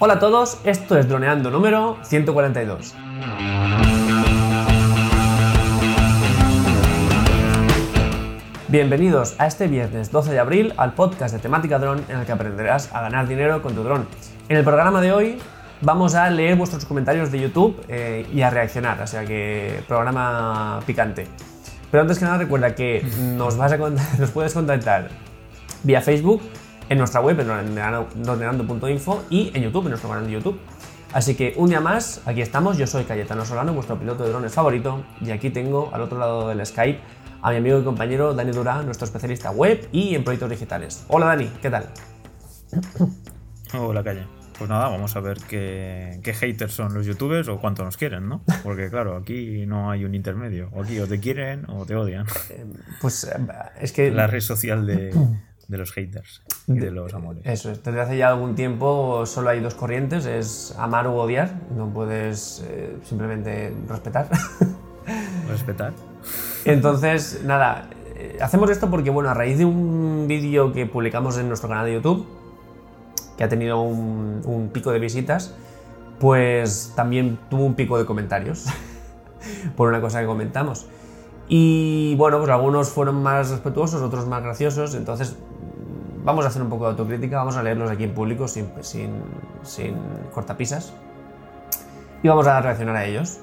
Hola a todos, esto es Droneando número 142. Bienvenidos a este viernes 12 de abril al podcast de temática dron en el que aprenderás a ganar dinero con tu dron. En el programa de hoy vamos a leer vuestros comentarios de YouTube eh, y a reaccionar, o sea que programa picante. Pero antes que nada recuerda que nos, vas a, nos puedes contactar vía Facebook, en nuestra web, en dondeando.info y en YouTube, en nuestro canal de YouTube. Así que un día más, aquí estamos, yo soy Cayetano Solano, vuestro piloto de drones favorito, y aquí tengo al otro lado del Skype a mi amigo y compañero Dani Durán, nuestro especialista web y en proyectos digitales. Hola Dani, ¿qué tal? Hola Calle. Pues nada, vamos a ver qué, haters son los youtubers o cuánto nos quieren, ¿no? Porque claro, aquí no hay un intermedio. O aquí o te quieren o te odian. Eh, pues eh, es que... La red social de, los haters y de los amores. Eso es, desde hace ya algún tiempo solo hay dos corrientes, es amar o odiar, no puedes eh, simplemente respetar. Respetar. Entonces, nada, hacemos esto porque, bueno, a raíz de un vídeo que publicamos en nuestro canal de YouTube, que ha tenido un, pico de visitas, pues también tuvo un pico de comentarios por una cosa que comentamos. Y bueno, pues algunos fueron más respetuosos, otros más graciosos, entonces vamos a hacer un poco de autocrítica, vamos a leerlos aquí en público sin, sin, cortapisas y vamos a reaccionar a ellos.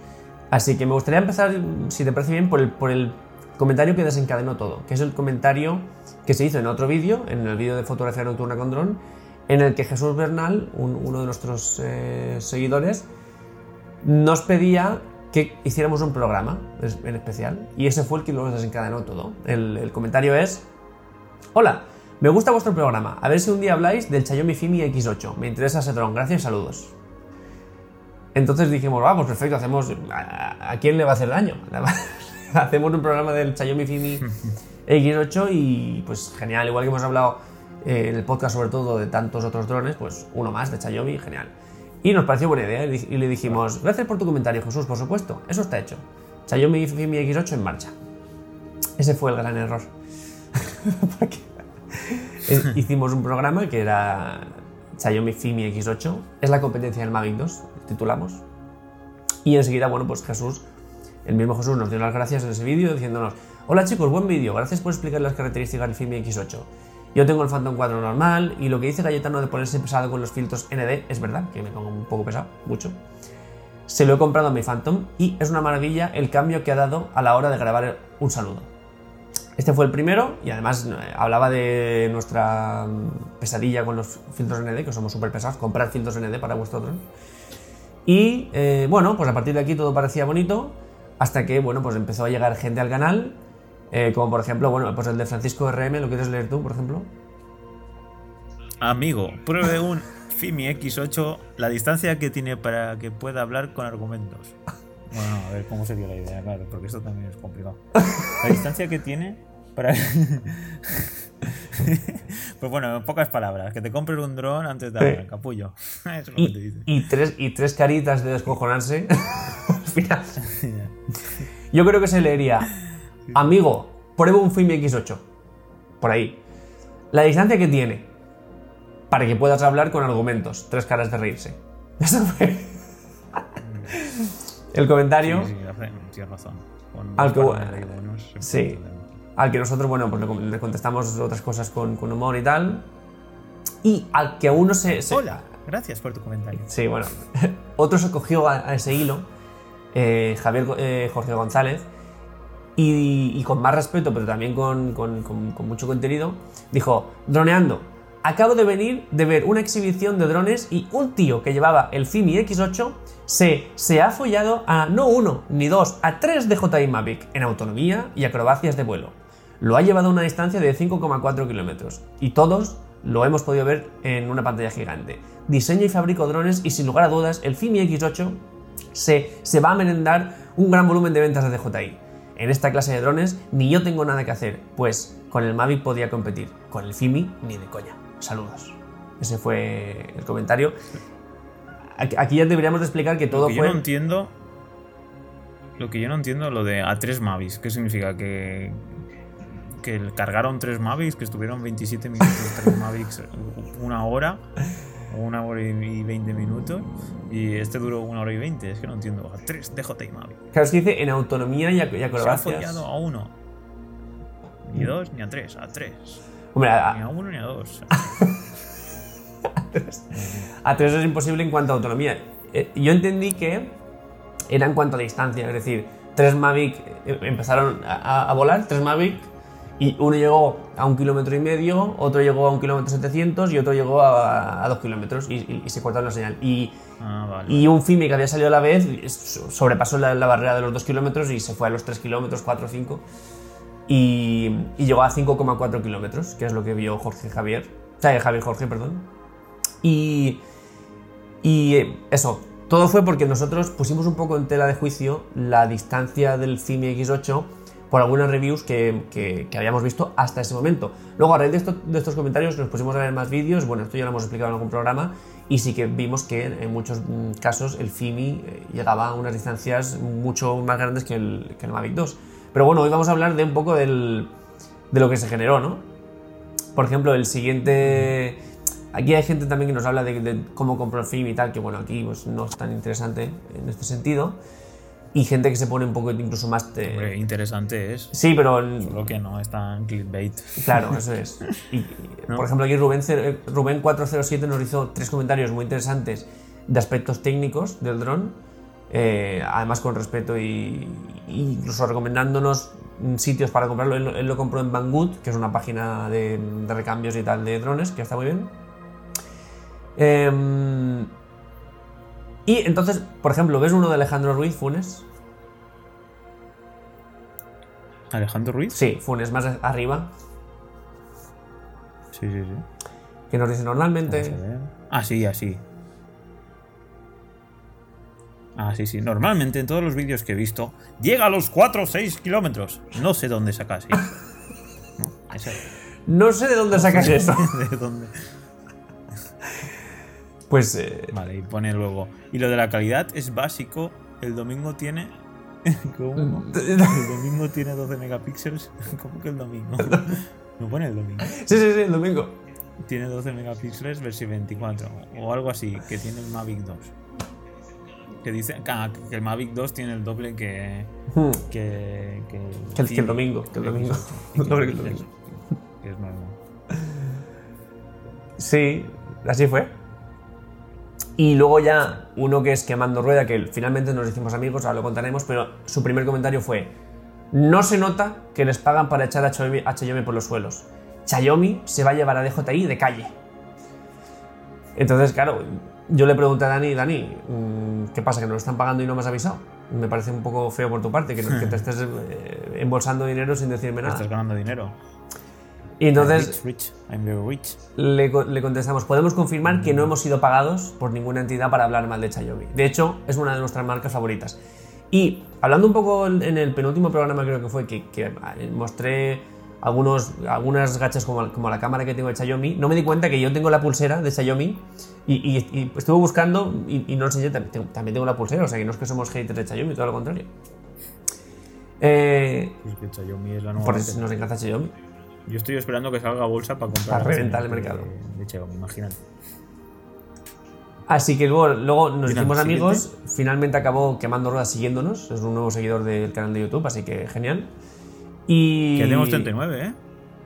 Así que me gustaría empezar, si te parece bien, por el, por el comentario que desencadenó todo, que es el comentario que se hizo en otro vídeo, en el vídeo de fotografía nocturna con dron, en el que Jesús Bernal, uno de nuestros eh, seguidores, nos pedía que hiciéramos un programa en especial y ese fue el que luego desencadenó todo. El, comentario es, hola, me gusta vuestro programa, a ver si un día habláis del Xiaomi Fimi X8, me interesa ese dron, gracias, saludos. Entonces dijimos, vamos, pues perfecto, hacemos, ¿a, quién le va a hacer daño? hacemos un programa del Xiaomi Fimi X8 y pues genial, igual que hemos hablado eh, en el podcast sobre todo de tantos otros drones, pues uno más de Xiaomi, genial. Y nos pareció buena idea y le dijimos, gracias por tu comentario Jesús, por supuesto, eso está hecho. Xiaomi Fimi X8 en marcha. Ese fue el gran error. Eh, hicimos un programa que era Xiaomi Fimi X8, es la competencia del Mavic 2, titulamos. Y enseguida, bueno, pues Jesús, el mismo Jesús nos dio las gracias en ese vídeo diciéndonos, hola chicos, buen vídeo, gracias por explicar las características del Fimi X8. Yo tengo el Phantom 4 normal y lo que dice Cayetano de ponerse pesado con los filtros ND es verdad, que me pongo un poco pesado, mucho. Se lo he comprado a mi Phantom y es una maravilla el cambio que ha dado a la hora de grabar un saludo. Este fue el primero y además eh, hablaba de nuestra mm, pesadilla con los filtros ND, que somos súper pesados, comprar filtros ND para vuestro dron. Y eh, bueno, pues a partir de aquí todo parecía bonito hasta que bueno, pues empezó a llegar gente al canal eh, como por ejemplo, bueno, pues el de Francisco RM, ¿lo quieres leer tú, por ejemplo? Amigo, pruebe un Fimi X8 la distancia que tiene para que pueda hablar con argumentos. Bueno, a ver cómo sería la idea, claro, porque esto también es complicado. La distancia que tiene para. pues bueno, en pocas palabras, que te compres un dron antes de hablar, capullo. Eso es lo y, que te dice. Y tres, y tres caritas de descojonarse. Yo creo que se leería Amigo, prueba un Fimi X8. Por ahí. La distancia que tiene. Para que puedas hablar con argumentos. Tres caras de reírse. Eso fue. El comentario. Sí, sí, tienes razón. al que, sí. Al que nosotros, bueno, pues le contestamos otras cosas con, humor y tal. Y al que uno se, Hola, gracias por tu comentario. Sí, bueno. Otro se cogió a, ese hilo. Eh, Javier eh, Jorge González y, con más respeto, pero también con, mucho contenido, dijo, droneando, acabo de venir de ver una exhibición de drones y un tío que llevaba el Fimi X8 se, se ha follado a no uno ni dos, a tres DJI Mavic en autonomía y acrobacias de vuelo. Lo ha llevado a una distancia de 5,4 kilómetros y todos lo hemos podido ver en una pantalla gigante. Diseño y fabrico drones y sin lugar a dudas el Fimi X8 se, se va a merendar un gran volumen de ventas de DJI. En esta clase de drones ni yo tengo nada que hacer, pues con el Mavic podía competir, con el Fimi ni de coña. Saludos. Ese fue el comentario. Aquí ya deberíamos de explicar que todo lo que fue... Yo no entiendo... Lo que yo no entiendo lo de a 3 Mavics. ¿Qué significa? Que, que cargaron tres Mavics, que estuvieron 27 minutos tres Mavics una hora. Una hora y 20 minutos y este duró una hora y 20. Es que no entiendo. A 3 DJI Mavic. Claro, es que dice en autonomía y, y Se ha acrobacias. follado a uno. Ni a dos, ni a tres, a tres. Hombre, a, Ni a uno ni a dos. a 3 es imposible en cuanto a autonomía. Eh, yo entendí que era en cuanto a distancia, es decir, tres Mavic eh, empezaron a, a- a volar, tres Mavic, y uno llegó a un kilómetro y medio, otro llegó a un kilómetro 700 y otro llegó a, a dos kilómetros y, y- y se cortaron la señal. Y, Ah, vale. y un FIMI que había salido a la vez so- sobrepasó la, la barrera de los dos kilómetros y se fue a los 3 kilómetros, 4 o 5. Y, y llegó a 5,4 kilómetros, que es lo que vio Jorge Javier. O sea, Javier Jorge, perdón. Y, y eso, todo fue porque nosotros pusimos un poco en tela de juicio la distancia del FIMI X8 por algunas reviews que, que- habíamos visto hasta ese momento. Luego, a raíz de, esto- de estos comentarios, nos pusimos a ver más vídeos. Bueno, esto ya lo hemos explicado en algún programa. Y sí que vimos que en muchos mm, casos el FIMI eh, llegaba a unas distancias mucho más grandes que el, el Mavic 2. Pero bueno, hoy vamos a hablar de un poco del, de lo que se generó, ¿no? Por ejemplo, el siguiente. Aquí hay gente también que nos habla de, de cómo compró el film y tal, que bueno, aquí pues, no es tan interesante en este sentido. Y gente que se pone un poco incluso más. de- Hombre, interesante es. Sí, pero. el- Solo que no es tan clickbait. Claro, eso es. Y, y, ¿No? Por ejemplo, aquí Rubén, eh, Rubén 407 nos hizo tres comentarios muy interesantes de aspectos técnicos del dron, eh, además con respeto y, y incluso recomendándonos sitios para comprarlo. Él, lo- él lo compró en Banggood, que es una página de, de recambios y tal de drones, que está muy bien. Em, y entonces, por ejemplo, ¿ves uno de Alejandro Ruiz Funes? Alejandro Ruiz. Sí, Funes, más arriba, Sí, sí, sí. que nos dice normalmente. Ah, sí, así. Ah, sí, sí. Normalmente en todos los vídeos que he visto, llega a los 4 o 6 kilómetros. No sé dónde sacas eso. No, No sé de dónde sacas eso. ¿De dónde? Pues eh, Vale, y pone luego. Y lo de la calidad es básico. El domingo tiene. ¿Cómo? El domingo tiene 12 megapíxeles. ¿Cómo que el domingo? No pone el domingo. Sí, sí, sí, el domingo. Tiene 12 megapíxeles versión 24 o algo así, que tiene el Mavic 2. Que dice ah, que el Mavic 2 tiene el doble que. Hmm. que. que, Que el- que el domingo, que el domingo. El doble que el domingo. es normal. Sí, así fue. Y luego ya uno que es Quemando Rueda, que finalmente nos hicimos amigos, ahora lo contaremos, pero su primer comentario fue, no se nota que les pagan para echar a Xiaomi por los suelos. Xiaomi se va a llevar a DJI de calle. Entonces, claro, yo le pregunté a Dani, Dani, mm, ¿qué pasa? ¿Que nos lo están pagando y no me has avisado? Me parece un poco feo por tu parte, que, que te estés eh, embolsando dinero sin decirme nada. Estás ganando dinero. Y entonces Rich, rich. I'm very rich. le, le contestamos, podemos confirmar que no hemos sido pagados por ninguna entidad para hablar mal de Xiaomi. De hecho, es una de nuestras marcas favoritas. Y hablando un poco en el penúltimo programa creo que fue, que, que, mostré algunos, algunas gachas como, como la cámara que tengo de Xiaomi, no me di cuenta que yo tengo la pulsera de Xiaomi y, y- y estuve buscando y, y no enseñé, también tengo, también tengo la pulsera, o sea que no es que somos haters de Xiaomi, todo lo contrario. Eh, Es que Xiaomi es la nueva. por eso nos encanta Xiaomi. Yo estoy esperando que salga bolsa para comprar. Para reventar el de- mercado. De Xiaomi, imagínate. Así que luego, luego nos hicimos siguiente. amigos, finalmente acabó quemando ruedas siguiéndonos, es un nuevo seguidor del canal de YouTube, así que genial. Y... Que tenemos 39, ¿eh?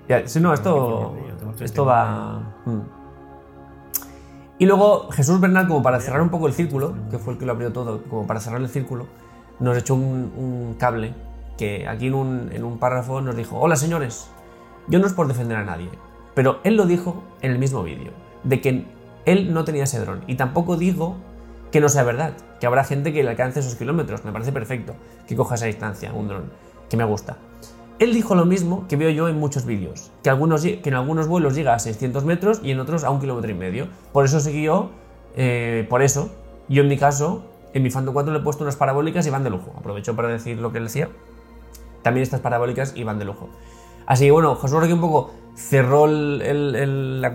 Ya, sí, no, esto, esto va... mm. Y luego Jesús Bernal, como para cerrar un poco el círculo, que fue el que lo abrió todo, como para cerrar el círculo, nos echó un, un cable que aquí en un, en un párrafo nos dijo, hola señores, yo no es por defender a nadie, pero él lo dijo en el mismo vídeo, de que él no tenía ese dron, y tampoco digo que no sea verdad, que habrá gente que le alcance esos kilómetros, me parece perfecto que coja esa distancia, un dron, que me gusta. Él dijo lo mismo que veo yo en muchos vídeos, que, algunos, que en algunos vuelos llega a 600 metros y en otros a un kilómetro y medio. Por eso siguió, eh, por eso, yo en mi caso, en mi Phantom 4 le he puesto unas parabólicas y van de lujo. Aprovecho para decir lo que él decía. También estas parabólicas y van de lujo. Así que bueno, Josué aquí un poco cerró el, el- el-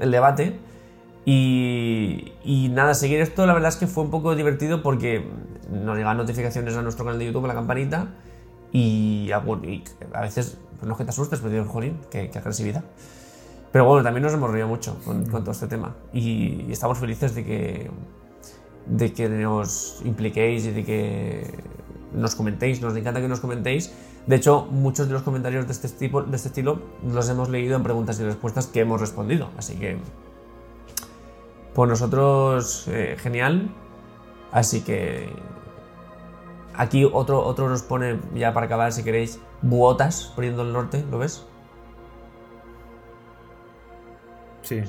el- debate. Y, y nada, seguir esto la verdad es que fue un poco divertido porque nos llegan notificaciones a nuestro canal de YouTube, a la campanita, y a, bueno, y a veces, pues no es que te asustes, pero digo, jolín, qué, qué agresividad. Pero bueno, también nos hemos reído mucho con, con todo este tema. Y, y estamos felices de que, de que nos impliquéis y de que nos comentéis. Nos encanta que nos comentéis. De hecho, muchos de los comentarios de este, tipo, de este estilo los hemos leído en preguntas y respuestas que hemos respondido. Así que, pues nosotros, eh, genial. Así que aquí otro, otro nos pone, ya para acabar, si queréis, buotas poniendo el norte, ¿lo ves? Sí.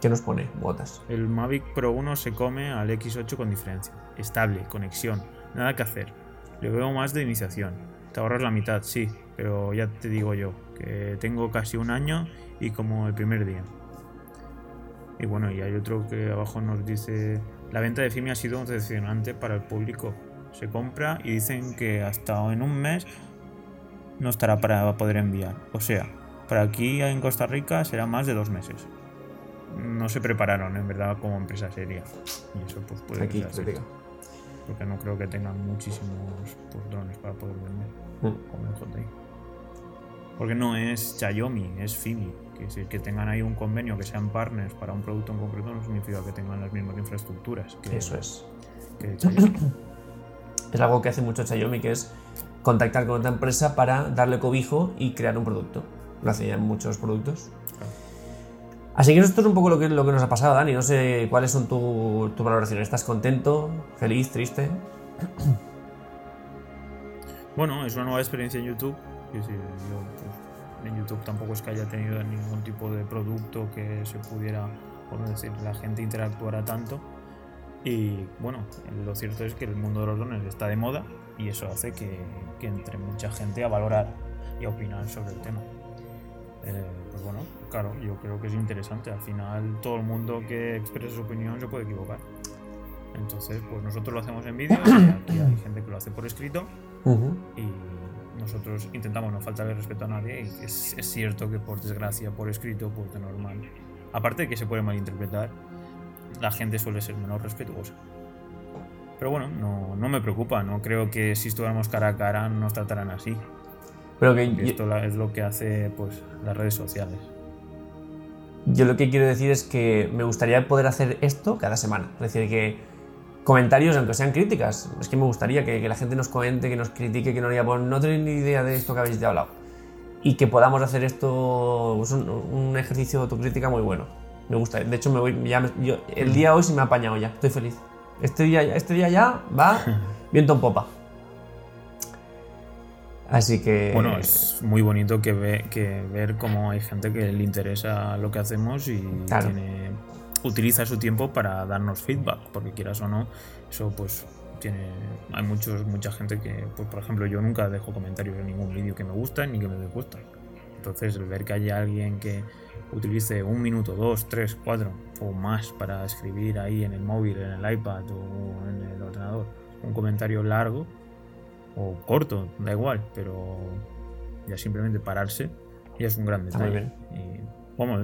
¿Qué nos pone? Buotas. El Mavic Pro 1 se come al X8 con diferencia. Estable, conexión, nada que hacer. Le veo más de iniciación. Te ahorras la mitad, sí, pero ya te digo yo, que tengo casi un año y como el primer día. Y bueno, y hay otro que abajo nos dice, la venta de FIMI ha sido decepcionante para el público. Se compra y dicen que hasta en un mes no estará para poder enviar. O sea, para aquí en Costa Rica será más de dos meses. No se prepararon en verdad como empresa seria. Y eso pues puede Aquí, cierto, Porque no creo que tengan muchísimos pues, drones para poder vender Mm. como el JI. Porque no es Xiaomi, es Fimi. Que decir, que tengan ahí un convenio, que sean partners para un producto en concreto, no significa que tengan las mismas infraestructuras que, Eso es. que. Es algo que hace mucho Xiaomi, que es contactar con otra empresa para darle cobijo y crear un producto. Lo hace ya en muchos productos. Así que esto es un poco lo que, lo que nos ha pasado, Dani. No sé cuáles son tu, tu valoraciones. ¿Estás contento? ¿Feliz? ¿Triste? Bueno, es una nueva experiencia en YouTube. Es decir, yo pues, en YouTube tampoco es que haya tenido ningún tipo de producto que se pudiera, por no decir, la gente interactuara tanto. Y bueno, lo cierto es que el mundo de los drones está de moda y eso hace que, que entre mucha gente a valorar y a opinar sobre el tema. Eh, pues bueno, claro, yo creo que es interesante. Al final, todo el mundo que exprese su opinión se puede equivocar. Entonces, pues nosotros lo hacemos en vídeo y aquí hay gente que lo hace por escrito Ujú. y nosotros intentamos no faltarle respeto a nadie y es, es cierto que por desgracia por escrito pues de normal aparte de que se puede malinterpretar la gente suele ser menos respetuosa pero bueno no, no me preocupa no creo que si estuviéramos cara a cara nos trataran así Pero que Y esto es lo que hace pues las redes sociales yo lo que quiero decir es que me gustaría poder hacer esto cada semana. Es decir, que comentarios, aunque sean críticas, es que me gustaría que, que la gente nos comente, que nos critique, que nos diga, pues no tenéis ni idea de esto que habéis hablado. Y que podamos hacer esto, pues, un, un ejercicio de autocrítica muy bueno. Me gusta. De hecho, me voy, ya me- yo- el día hoy se me ha apañado ya. Estoy feliz. Este día, ya- este día ya va viento en popa. Así que. bueno es muy bonito que, ve, que ver cómo hay gente que le interesa lo que hacemos y Claro. tiene, utiliza su tiempo para darnos feedback, porque quieras o no, eso pues tiene hay muchos mucha gente que pues por ejemplo yo nunca dejo comentarios en ningún vídeo que me gusta ni que me disgusta entonces el ver que haya alguien que utilice un minuto dos tres cuatro o más para escribir ahí en el móvil en el iPad o en el ordenador un comentario largo o corto da igual pero ya simplemente pararse ya es un gran detalle y bueno,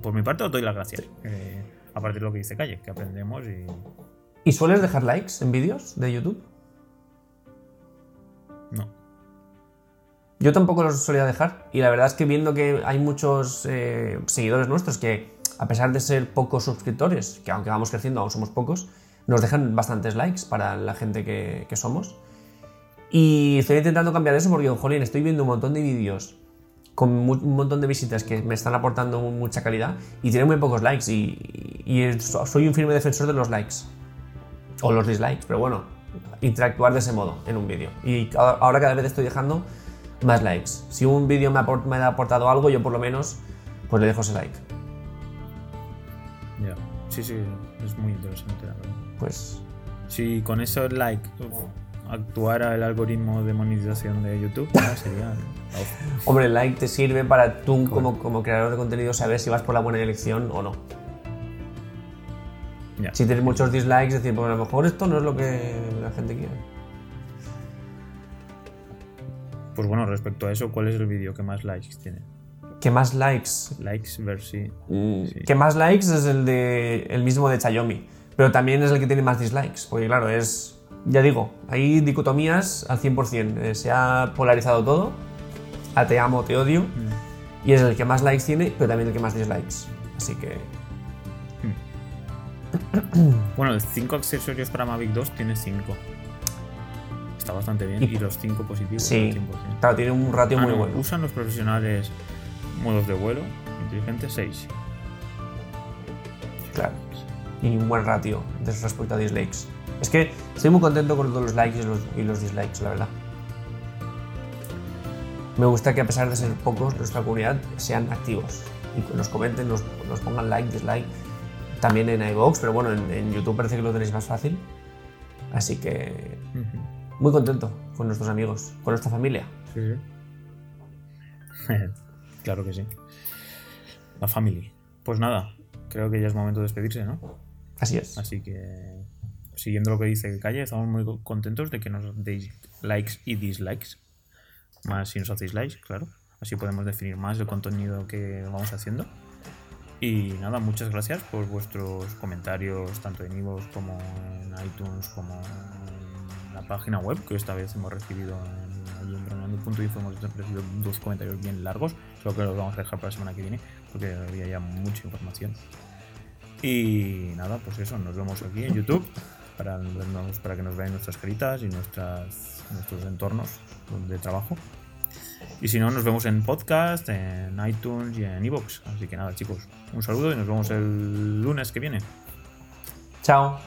por mi parte os doy las gracias Eh, aparte de lo que dice Calle que aprendemos y ¿Y sueles dejar likes en vídeos de YouTube? no Yo tampoco los solía dejar. Y la verdad es que viendo que hay muchos eh, seguidores nuestros que, a pesar de ser pocos suscriptores, que aunque vamos creciendo, aún somos pocos, nos dejan bastantes likes para la gente que, que somos. Y estoy intentando cambiar eso porque, jolín, estoy viendo un montón de vídeos con un montón de visitas que me están aportando mucha calidad y tienen muy pocos likes. Y, y so- soy un firme defensor de los likes. O los dislikes, pero bueno, interactuar de ese modo en un vídeo. Y ahora cada vez estoy dejando más likes. Si un vídeo me, ha aport- me ha aportado algo, yo por lo menos pues le dejo ese like. ya sí sí es muy interesante la verdad Pues si con esos like uf, actuara el algoritmo de monetización de YouTube ya sería. Hombre, el like te sirve para tú como, como creador de contenido saber si vas por la buena dirección o no. Ya. Si tienes muchos dislikes, decir, pues a lo mejor esto no es lo que la gente quiere. pues bueno respecto a eso ¿cuál es el vídeo que más likes tiene? ¿Qué más likes? likes versus Mm, Sí. Que más likes es el de el mismo de Xiaomi, pero también es el que tiene más dislikes, porque claro, es ya digo, hay dicotomías al 100%, eh, se ha polarizado todo, a te amo, te odio. Y es el que más likes tiene, pero también el que más dislikes. Así que. Bueno, el 5 accesorios para Mavic 2 tiene 5. Está bastante bien. Y, los 5 positivos. Sí. al 100%. Claro, tiene un ratio Ah, muy no, bueno. Usan los profesionales modos de vuelo inteligentes 6. Claro. Y un buen ratio de respecto a dislikes. Es que estoy muy contento con todos los likes y los, y los dislikes, la verdad. Me gusta que a pesar de ser pocos, nuestra comunidad sean activos y que nos comenten, nos, nos pongan like, dislike. También en iVoox, pero bueno, en, en YouTube parece que lo tenéis más fácil. Así que muy contento con nuestros amigos, con nuestra familia. Sí, sí. claro que sí. La family. Pues nada, creo que ya es momento de despedirse, ¿no? Así es. Así que, siguiendo lo que dice Calle, estamos muy contentos de que nos deis likes y dislikes. Más si nos hacéis likes, claro. Así podemos definir más el contenido que vamos haciendo. Y nada, muchas gracias por vuestros comentarios, tanto en iVoox como en iTunes, como en la página web, que esta vez hemos recibido en, en hemos recibido dos comentarios bien largos, creo que los vamos a dejar para la semana que viene, porque había ya mucha información. Y nada, pues eso, nos vemos aquí en YouTube para, para que nos vean nuestras caritas y nuestras, nuestros entornos de trabajo. Y si no, nos vemos en podcast, en iTunes y en iVoox. Así que nada, chicos, un saludo y nos vemos el lunes que viene. Chao.